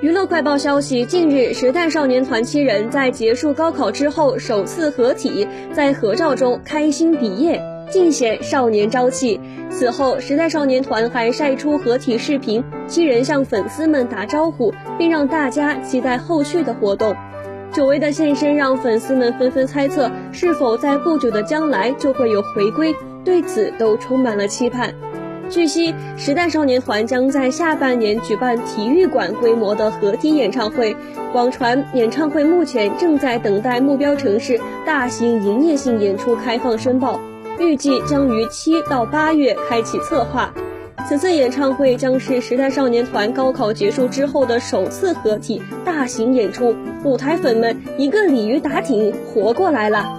娱乐快报消息：近日，时代少年团七人在结束高考之后首次合体，在合照中开心毕业，尽显少年朝气。此后，时代少年团还晒出合体视频，七人向粉丝们打招呼，并让大家期待后续的活动。久违的现身让粉丝们纷纷猜测，是否在不久的将来就会有回归，对此都充满了期盼。据悉，时代少年团将在下半年举办体育馆规模的合体演唱会。网传演唱会目前正在等待目标城市大型营业性演出开放申报，预计将于七到八月开启策划。此次演唱会将是时代少年团高考结束之后的首次合体大型演出，舞台粉们一个鲤鱼打挺，活过来了。